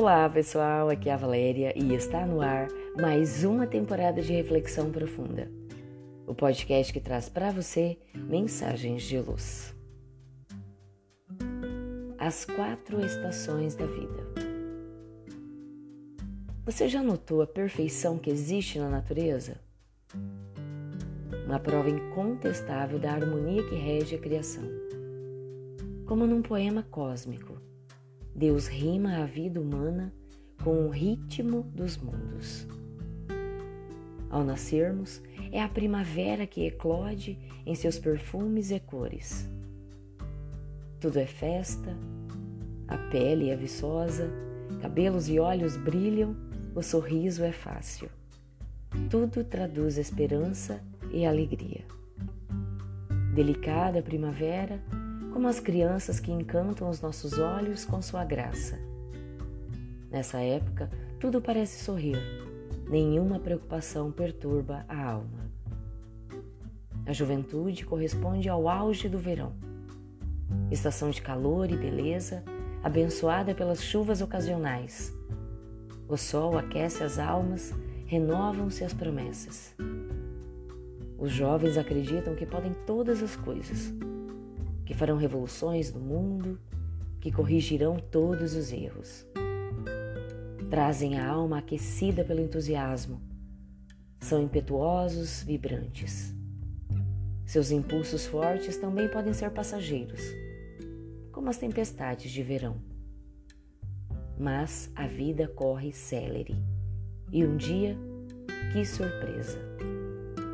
Olá pessoal, aqui é a Valéria e está no ar mais uma temporada de Reflexão Profunda, o podcast que traz para você mensagens de luz. As quatro estações da vida. Você já notou a perfeição que existe na natureza? Uma prova incontestável da harmonia que rege a criação. Como num poema cósmico Deus rima a vida humana com o ritmo dos mundos. Ao nascermos, é a primavera que eclode em seus perfumes e cores. Tudo é festa, a pele é viçosa, cabelos e olhos brilham, o sorriso é fácil. Tudo traduz esperança e alegria. Delicada primavera, como as crianças que encantam os nossos olhos com sua graça. Nessa época, tudo parece sorrir, nenhuma preocupação perturba a alma. A juventude corresponde ao auge do verão, estação de calor e beleza, abençoada pelas chuvas ocasionais. O sol aquece as almas, renovam-se as promessas. Os jovens acreditam que podem todas as coisas que farão revoluções no mundo, que corrigirão todos os erros. Trazem a alma aquecida pelo entusiasmo. São impetuosos, vibrantes. Seus impulsos fortes também podem ser passageiros, como as tempestades de verão. Mas a vida corre célere. E um dia, que surpresa!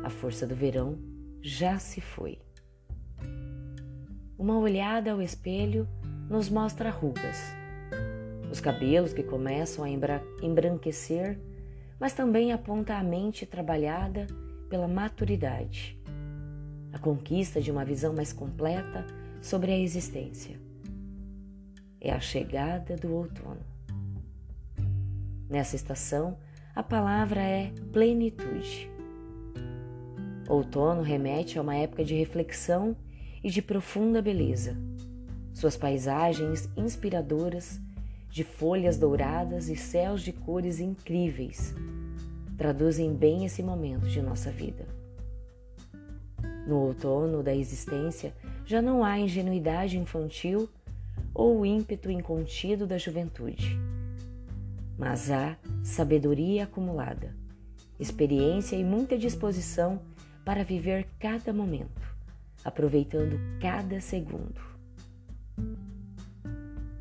A força do verão já se foi. Uma olhada ao espelho nos mostra rugas, os cabelos que começam a embranquecer, mas também aponta a mente trabalhada pela maturidade, a conquista de uma visão mais completa sobre a existência. É a chegada do outono. Nessa estação, a palavra é plenitude. Outono remete a uma época de reflexão e de profunda beleza. Suas paisagens inspiradoras, de folhas douradas e céus de cores incríveis, traduzem bem esse momento de nossa vida. No outono da existência já não há ingenuidade infantil ou o ímpeto incontido da juventude, mas há sabedoria acumulada, experiência e muita disposição para viver cada momento aproveitando cada segundo.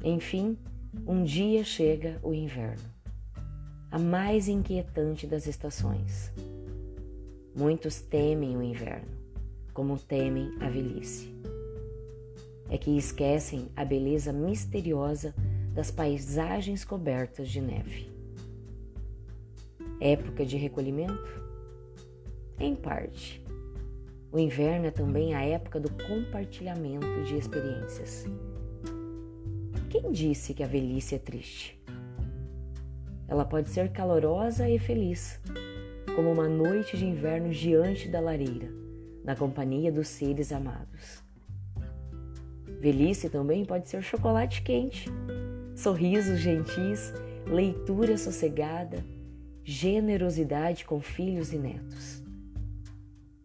Enfim, um dia chega o inverno, a mais inquietante das estações. Muitos temem o inverno, como temem a velhice. É que esquecem a beleza misteriosa das paisagens cobertas de neve. Época de recolhimento? Em parte o inverno é também a época do compartilhamento de experiências. Quem disse que a velhice é triste? Ela pode ser calorosa e feliz, como uma noite de inverno diante da lareira, na companhia dos seres amados. Velhice também pode ser chocolate quente, sorrisos gentis, leitura sossegada, generosidade com filhos e netos.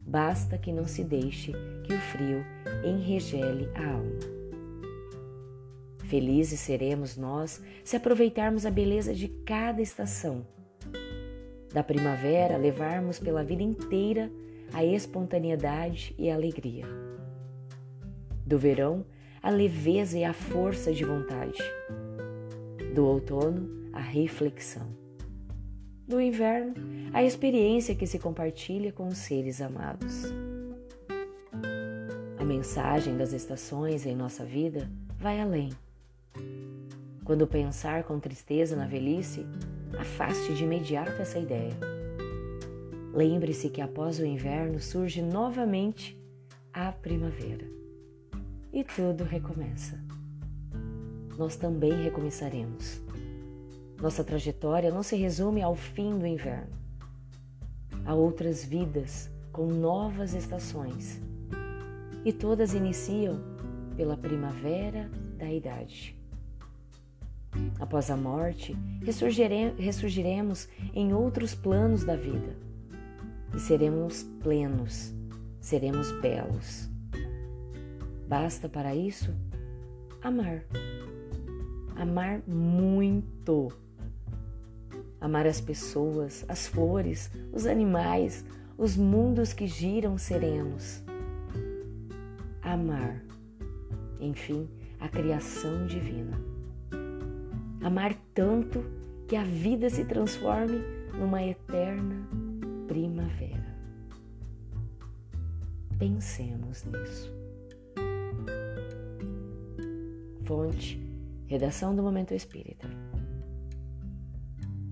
Basta que não se deixe que o frio enregele a alma. Felizes seremos nós se aproveitarmos a beleza de cada estação. Da primavera, levarmos pela vida inteira a espontaneidade e a alegria. Do verão, a leveza e a força de vontade. Do outono, a reflexão do inverno, a experiência que se compartilha com os seres amados. A mensagem das estações em nossa vida vai além. Quando pensar com tristeza na velhice, afaste de imediato essa ideia. Lembre-se que após o inverno surge novamente a primavera e tudo recomeça. Nós também recomeçaremos nossa trajetória não se resume ao fim do inverno. Há outras vidas com novas estações e todas iniciam pela primavera da idade. Após a morte, ressurgiremos em outros planos da vida e seremos plenos, seremos belos. Basta para isso amar. Amar muito. Amar as pessoas, as flores, os animais, os mundos que giram serenos. Amar, enfim, a criação divina. Amar tanto que a vida se transforme numa eterna primavera. Pensemos nisso. Fonte, redação do Momento Espírita.